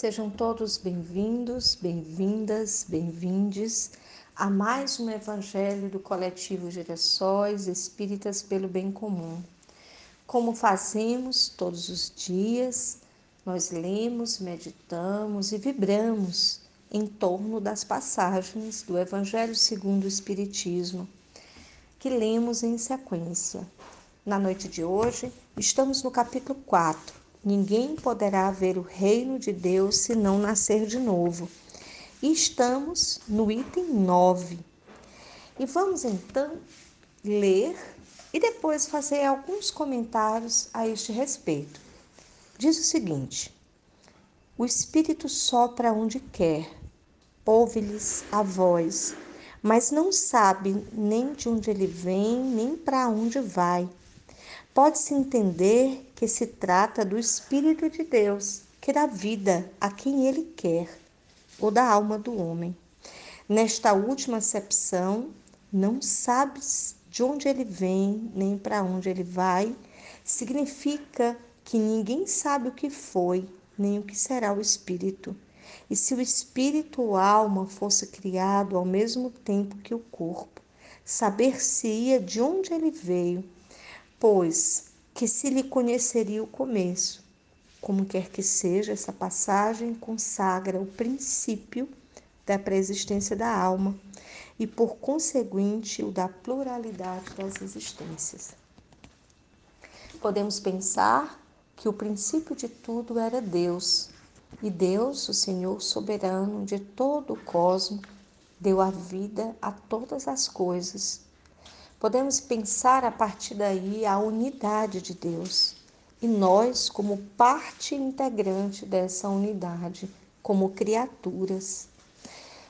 Sejam todos bem-vindos, bem-vindas, bem-vindes a mais um Evangelho do Coletivo Girassóis Espíritas pelo Bem Comum. Como fazemos todos os dias, nós lemos, meditamos e vibramos em torno das passagens do Evangelho segundo o Espiritismo, que lemos em sequência. Na noite de hoje, estamos no capítulo 4 Ninguém poderá ver o reino de Deus se não nascer de novo. E estamos no item 9. E vamos então ler e depois fazer alguns comentários a este respeito. Diz o seguinte: O Espírito sopra onde quer, ouve-lhes a voz, mas não sabe nem de onde ele vem, nem para onde vai. Pode-se entender que se trata do Espírito de Deus, que dá vida a quem ele quer, ou da alma do homem. Nesta última acepção, não sabes de onde ele vem, nem para onde ele vai, significa que ninguém sabe o que foi, nem o que será o Espírito. E se o espírito ou alma fosse criado ao mesmo tempo que o corpo, saber-se-ia de onde ele veio pois que se lhe conheceria o começo. Como quer que seja, essa passagem consagra o princípio da preexistência da alma e, por conseguinte, o da pluralidade das existências. Podemos pensar que o princípio de tudo era Deus, e Deus, o Senhor soberano de todo o cosmos, deu a vida a todas as coisas Podemos pensar a partir daí a unidade de Deus e nós, como parte integrante dessa unidade, como criaturas.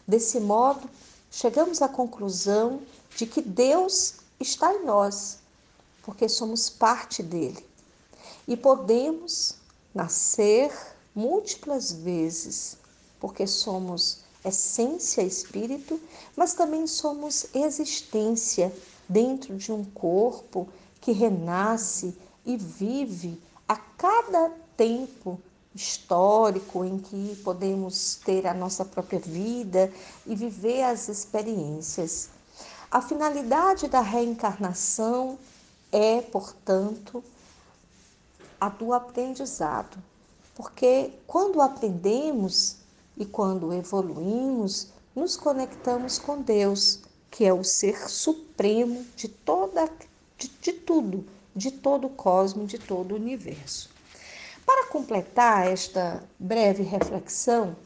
Desse modo, chegamos à conclusão de que Deus está em nós, porque somos parte dele. E podemos nascer múltiplas vezes, porque somos essência, espírito, mas também somos existência dentro de um corpo que renasce e vive a cada tempo histórico em que podemos ter a nossa própria vida e viver as experiências. A finalidade da reencarnação é, portanto, a do aprendizado, porque quando aprendemos e quando evoluímos, nos conectamos com Deus que é o ser supremo de toda de, de tudo, de todo o cosmos, de todo o universo. Para completar esta breve reflexão,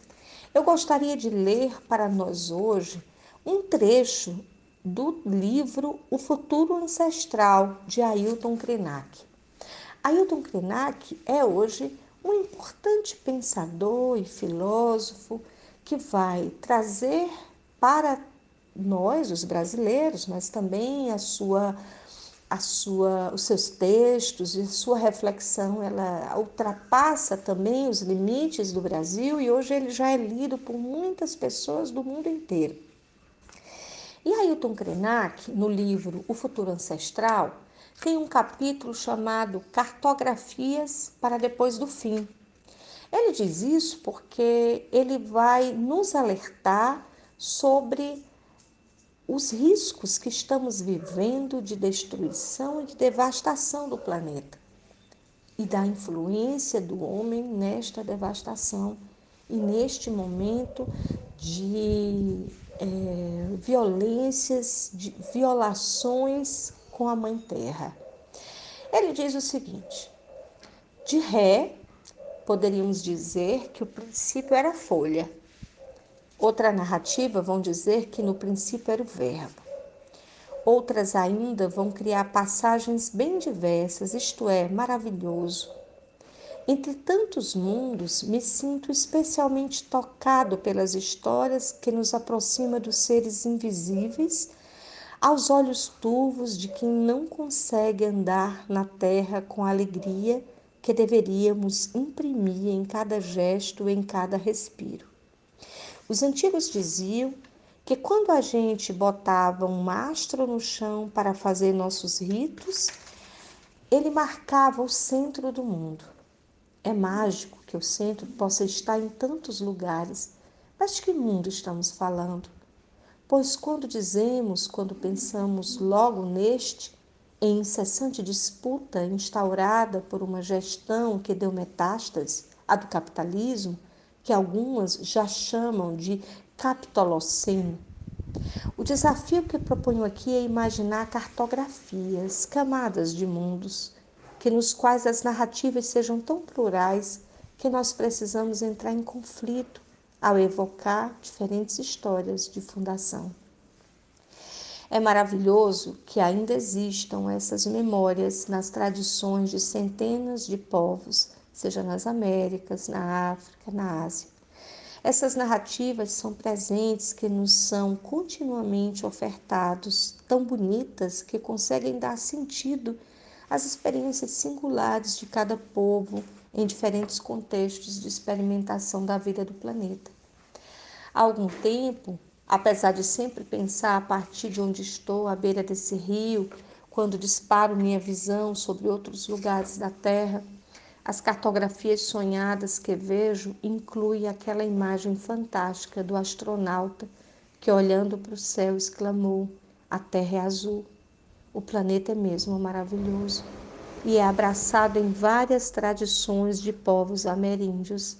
eu gostaria de ler para nós hoje um trecho do livro O Futuro Ancestral, de Ailton Krenak. Ailton Krenak é hoje um importante pensador e filósofo que vai trazer para nós, os brasileiros, mas também a sua, a sua, os seus textos e a sua reflexão, ela ultrapassa também os limites do Brasil e hoje ele já é lido por muitas pessoas do mundo inteiro. E Ailton Krenak, no livro O Futuro Ancestral, tem um capítulo chamado Cartografias para depois do fim. Ele diz isso porque ele vai nos alertar sobre os riscos que estamos vivendo de destruição e de devastação do planeta e da influência do homem nesta devastação e neste momento de é, violências, de violações com a Mãe Terra. Ele diz o seguinte: de ré, poderíamos dizer que o princípio era folha Outra narrativa vão dizer que no princípio era o Verbo. Outras ainda vão criar passagens bem diversas, isto é, maravilhoso. Entre tantos mundos, me sinto especialmente tocado pelas histórias que nos aproxima dos seres invisíveis aos olhos turvos de quem não consegue andar na terra com a alegria que deveríamos imprimir em cada gesto, em cada respiro. Os antigos diziam que quando a gente botava um mastro no chão para fazer nossos ritos, ele marcava o centro do mundo. É mágico que o centro possa estar em tantos lugares, mas de que mundo estamos falando? Pois quando dizemos, quando pensamos logo neste, em incessante disputa instaurada por uma gestão que deu metástase, a do capitalismo, que algumas já chamam de capitoloceno. O desafio que proponho aqui é imaginar cartografias, camadas de mundos, que nos quais as narrativas sejam tão plurais que nós precisamos entrar em conflito ao evocar diferentes histórias de fundação. É maravilhoso que ainda existam essas memórias nas tradições de centenas de povos, seja nas Américas, na África, na Ásia. Essas narrativas são presentes que nos são continuamente ofertados, tão bonitas que conseguem dar sentido às experiências singulares de cada povo em diferentes contextos de experimentação da vida do planeta. Há algum tempo, Apesar de sempre pensar a partir de onde estou, à beira desse rio, quando disparo minha visão sobre outros lugares da Terra, as cartografias sonhadas que vejo incluem aquela imagem fantástica do astronauta que, olhando para o céu, exclamou: A Terra é azul. O planeta é mesmo maravilhoso e é abraçado em várias tradições de povos ameríndios,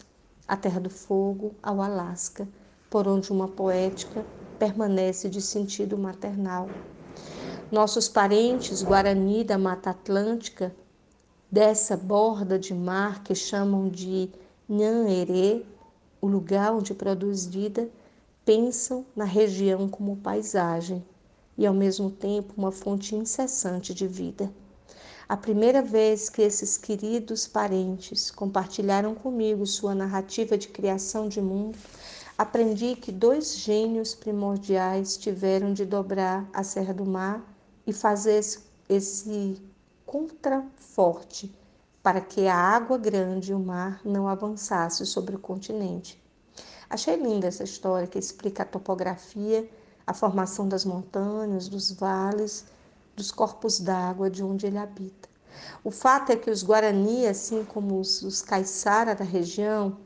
a Terra do Fogo ao Alasca por onde uma poética permanece de sentido maternal. Nossos parentes Guarani da Mata Atlântica, dessa borda de mar que chamam de Nhanherê, o lugar onde produz vida, pensam na região como paisagem e ao mesmo tempo uma fonte incessante de vida. A primeira vez que esses queridos parentes compartilharam comigo sua narrativa de criação de mundo, aprendi que dois gênios primordiais tiveram de dobrar a Serra do Mar e fazer esse contraforte para que a água grande e o mar não avançasse sobre o continente. Achei linda essa história que explica a topografia, a formação das montanhas, dos vales, dos corpos d'água de onde ele habita. O fato é que os Guarani, assim como os, os Caiçara da região,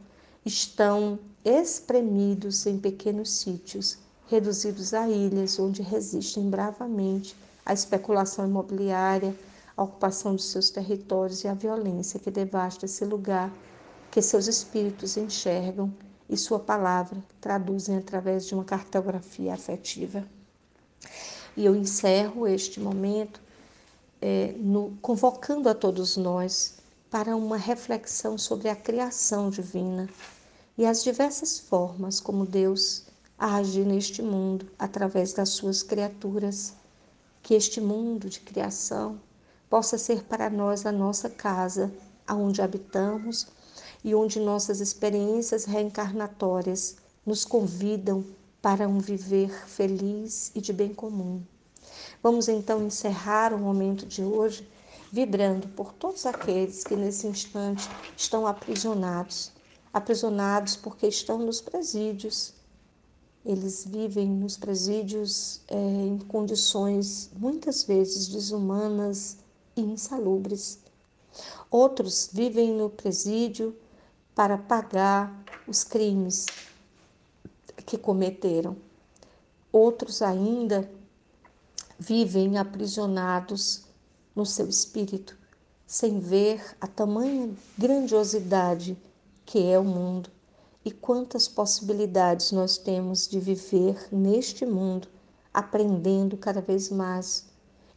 estão espremidos em pequenos sítios, reduzidos a ilhas onde resistem bravamente a especulação imobiliária, a ocupação de seus territórios e a violência que devasta esse lugar que seus espíritos enxergam e sua palavra traduzem através de uma cartografia afetiva. E eu encerro este momento é, no, convocando a todos nós para uma reflexão sobre a criação divina e as diversas formas como Deus age neste mundo através das suas criaturas. Que este mundo de criação possa ser para nós a nossa casa, aonde habitamos e onde nossas experiências reencarnatórias nos convidam para um viver feliz e de bem comum. Vamos então encerrar o momento de hoje vibrando por todos aqueles que nesse instante estão aprisionados aprisionados porque estão nos presídios. Eles vivem nos presídios é, em condições muitas vezes desumanas e insalubres. Outros vivem no presídio para pagar os crimes que cometeram. Outros ainda vivem aprisionados no seu espírito, sem ver a tamanha grandiosidade que é o mundo e quantas possibilidades nós temos de viver neste mundo, aprendendo cada vez mais,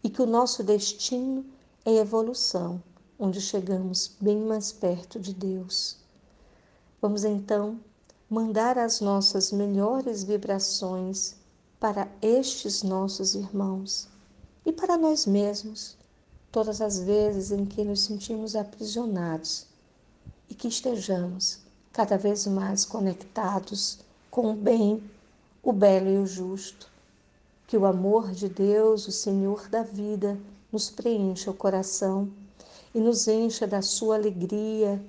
e que o nosso destino é evolução, onde chegamos bem mais perto de Deus. Vamos então mandar as nossas melhores vibrações para estes nossos irmãos e para nós mesmos, todas as vezes em que nos sentimos aprisionados e que estejamos cada vez mais conectados com o bem, o belo e o justo. Que o amor de Deus, o Senhor da vida, nos preencha o coração e nos encha da sua alegria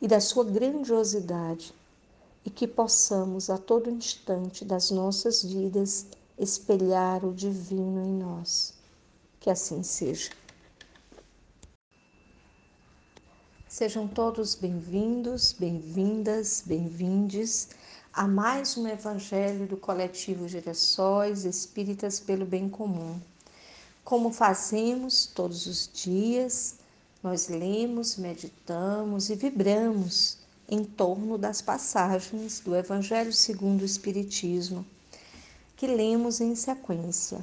e da sua grandiosidade, e que possamos a todo instante das nossas vidas espelhar o divino em nós. Que assim seja. Sejam todos bem-vindos, bem-vindas, bem-vindes a mais um Evangelho do Coletivo Girassóis Espíritas pelo Bem Comum. Como fazemos todos os dias, nós lemos, meditamos e vibramos em torno das passagens do Evangelho segundo o Espiritismo, que lemos em sequência.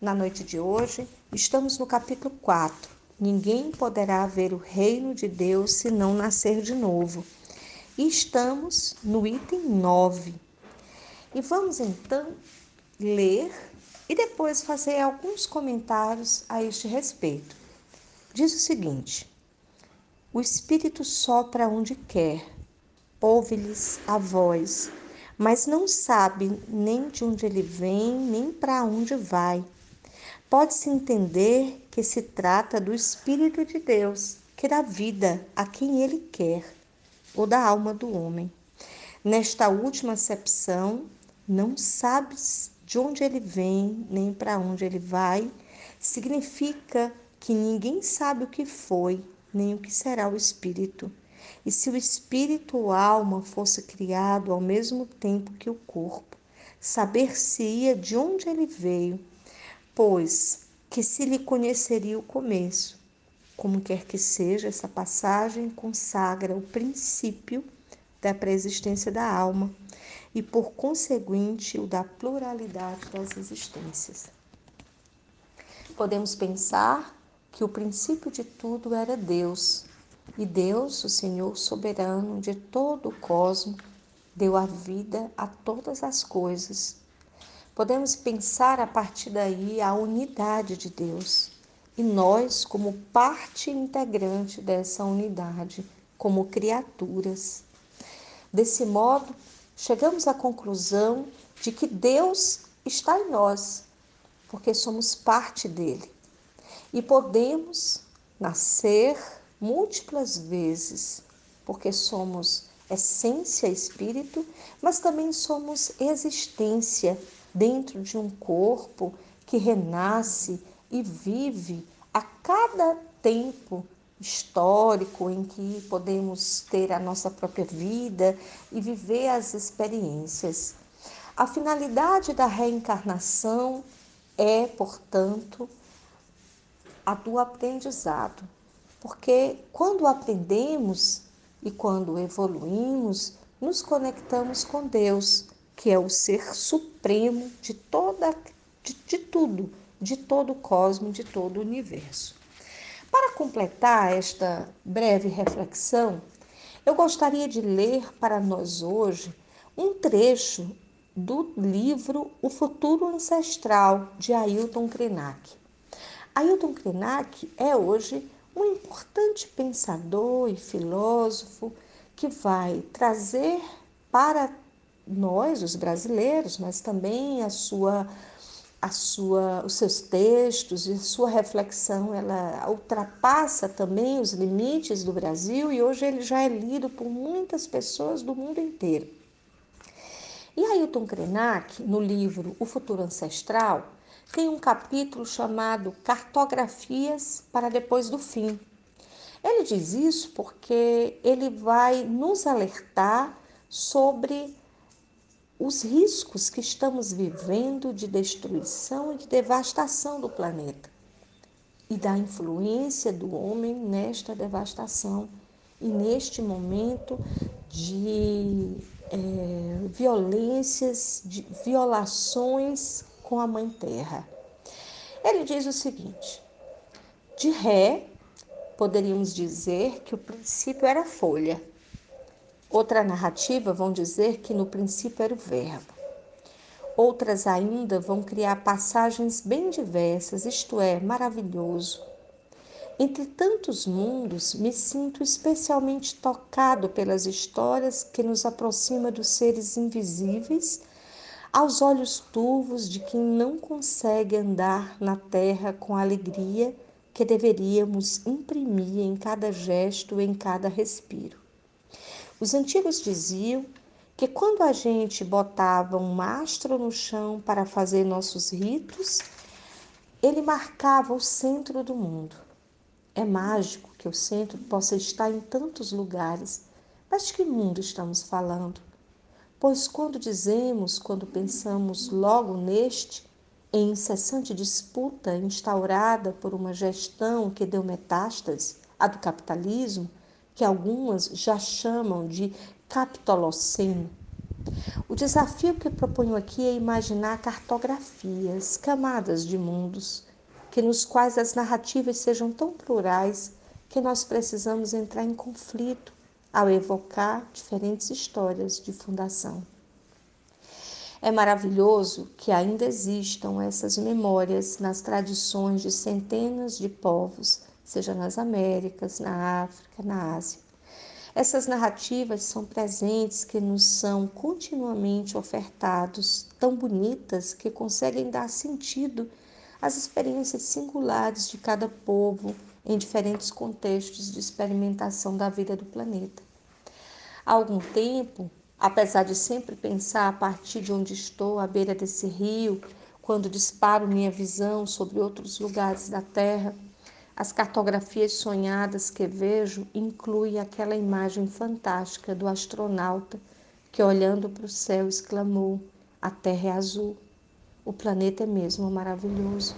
Na noite de hoje, estamos no capítulo 4. Ninguém poderá ver o reino de Deus se não nascer de novo. E estamos no item 9. E vamos então ler e depois fazer alguns comentários a este respeito. Diz o seguinte: O Espírito sopra onde quer, ouve-lhes a voz, mas não sabe nem de onde ele vem, nem para onde vai. Pode-se entender que se trata do Espírito de Deus, que dá vida a quem ele quer, ou da alma do homem. Nesta última acepção, não sabes de onde ele vem, nem para onde ele vai, significa que ninguém sabe o que foi, nem o que será o espírito. E se o espírito ou alma fosse criado ao mesmo tempo que o corpo, saber-se-ia de onde ele veio pois que se lhe conheceria o começo. Como quer que seja, essa passagem consagra o princípio da preexistência da alma e, por conseguinte, o da pluralidade das existências. Podemos pensar que o princípio de tudo era Deus, e Deus, o Senhor soberano de todo o cosmo, deu a vida a todas as coisas Podemos pensar a partir daí a unidade de Deus e nós, como parte integrante dessa unidade, como criaturas. Desse modo, chegamos à conclusão de que Deus está em nós, porque somos parte dele. E podemos nascer múltiplas vezes, porque somos essência, espírito, mas também somos existência dentro de um corpo que renasce e vive a cada tempo histórico em que podemos ter a nossa própria vida e viver as experiências. A finalidade da reencarnação é, portanto, a do aprendizado, porque quando aprendemos e quando evoluímos, nos conectamos com Deus que é o ser supremo de toda de, de tudo, de todo o cosmo, de todo o universo. Para completar esta breve reflexão, eu gostaria de ler para nós hoje um trecho do livro O Futuro Ancestral de Ailton Krenak. Ailton Krenak é hoje um importante pensador e filósofo que vai trazer para nós, os brasileiros, mas também a sua, a sua, os seus textos e sua reflexão, ela ultrapassa também os limites do Brasil e hoje ele já é lido por muitas pessoas do mundo inteiro. E Ailton Krenak, no livro O Futuro Ancestral, tem um capítulo chamado Cartografias para depois do fim. Ele diz isso porque ele vai nos alertar sobre os riscos que estamos vivendo de destruição e de devastação do planeta e da influência do homem nesta devastação e neste momento de é, violências, de violações com a Mãe Terra. Ele diz o seguinte: de ré, poderíamos dizer que o princípio era folha Outra narrativa vão dizer que no princípio era o Verbo. Outras ainda vão criar passagens bem diversas, isto é, maravilhoso. Entre tantos mundos, me sinto especialmente tocado pelas histórias que nos aproximam dos seres invisíveis aos olhos turvos de quem não consegue andar na terra com a alegria que deveríamos imprimir em cada gesto, em cada respiro. Os antigos diziam que quando a gente botava um mastro no chão para fazer nossos ritos, ele marcava o centro do mundo. É mágico que o centro possa estar em tantos lugares, mas de que mundo estamos falando? Pois quando dizemos, quando pensamos logo neste, em incessante disputa instaurada por uma gestão que deu metástase, a do capitalismo, que algumas já chamam de capitoloceno. O desafio que proponho aqui é imaginar cartografias, camadas de mundos, que nos quais as narrativas sejam tão plurais que nós precisamos entrar em conflito ao evocar diferentes histórias de fundação. É maravilhoso que ainda existam essas memórias nas tradições de centenas de povos, seja nas Américas, na África, na Ásia. Essas narrativas são presentes que nos são continuamente ofertados, tão bonitas que conseguem dar sentido às experiências singulares de cada povo em diferentes contextos de experimentação da vida do planeta. Há algum tempo, Apesar de sempre pensar a partir de onde estou, à beira desse rio, quando disparo minha visão sobre outros lugares da Terra, as cartografias sonhadas que vejo incluem aquela imagem fantástica do astronauta que, olhando para o céu, exclamou: A Terra é azul. O planeta é mesmo maravilhoso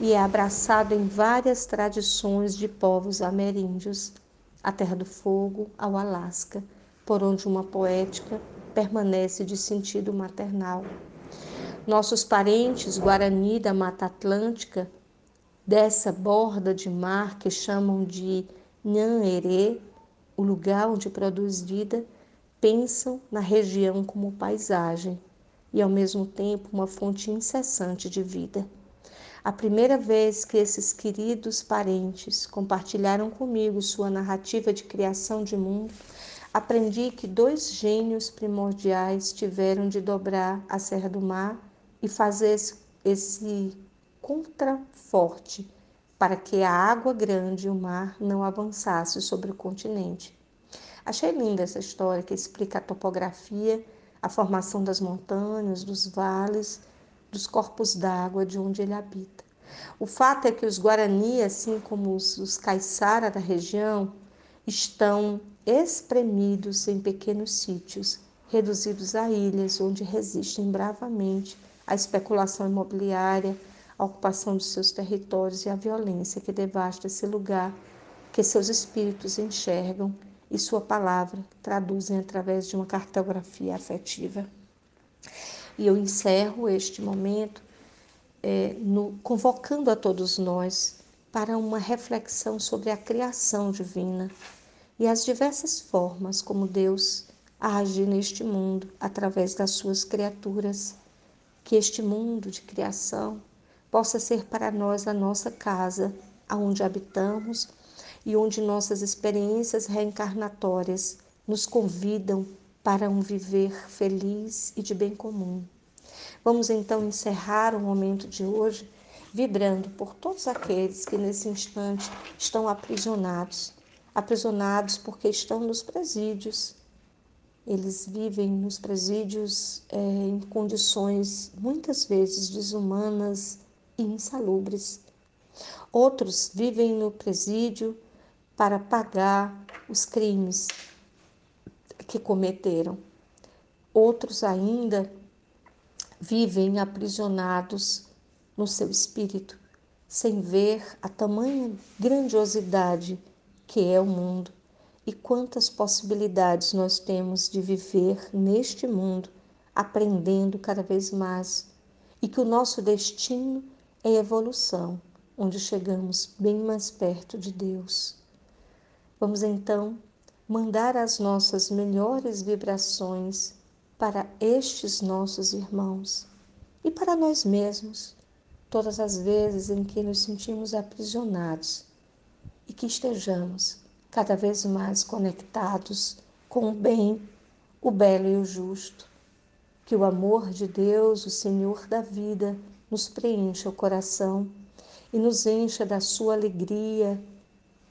e é abraçado em várias tradições de povos ameríndios, a Terra do Fogo ao Alasca por onde uma poética permanece de sentido maternal. Nossos parentes Guarani da Mata Atlântica, dessa borda de mar que chamam de Nhanherê, o lugar onde produz vida, pensam na região como paisagem e ao mesmo tempo uma fonte incessante de vida. A primeira vez que esses queridos parentes compartilharam comigo sua narrativa de criação de mundo, aprendi que dois gênios primordiais tiveram de dobrar a Serra do Mar e fazer esse contraforte para que a água grande e o mar não avançasse sobre o continente. Achei linda essa história que explica a topografia, a formação das montanhas, dos vales, dos corpos d'água de onde ele habita. O fato é que os Guarani, assim como os, os Caiçara da região, estão espremidos em pequenos sítios, reduzidos a ilhas onde resistem bravamente a especulação imobiliária, a ocupação dos seus territórios e a violência que devasta esse lugar que seus espíritos enxergam e sua palavra traduzem através de uma cartografia afetiva. E eu encerro este momento é, no, convocando a todos nós para uma reflexão sobre a criação divina e as diversas formas como Deus age neste mundo através das suas criaturas. Que este mundo de criação possa ser para nós a nossa casa, aonde habitamos e onde nossas experiências reencarnatórias nos convidam para um viver feliz e de bem comum. Vamos então encerrar o momento de hoje vibrando por todos aqueles que nesse instante estão aprisionados aprisionados porque estão nos presídios. Eles vivem nos presídios é, em condições muitas vezes desumanas e insalubres. Outros vivem no presídio para pagar os crimes que cometeram. Outros ainda vivem aprisionados no seu espírito, sem ver a tamanha grandiosidade que é o mundo e quantas possibilidades nós temos de viver neste mundo, aprendendo cada vez mais, e que o nosso destino é evolução, onde chegamos bem mais perto de Deus. Vamos então mandar as nossas melhores vibrações para estes nossos irmãos e para nós mesmos, todas as vezes em que nos sentimos aprisionados e que estejamos cada vez mais conectados com o bem, o belo e o justo. Que o amor de Deus, o Senhor da vida, nos preencha o coração e nos encha da sua alegria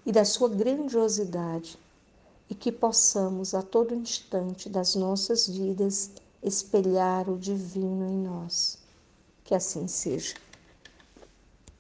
e da sua grandiosidade, e que possamos a todo instante das nossas vidas espelhar o divino em nós. Que assim seja.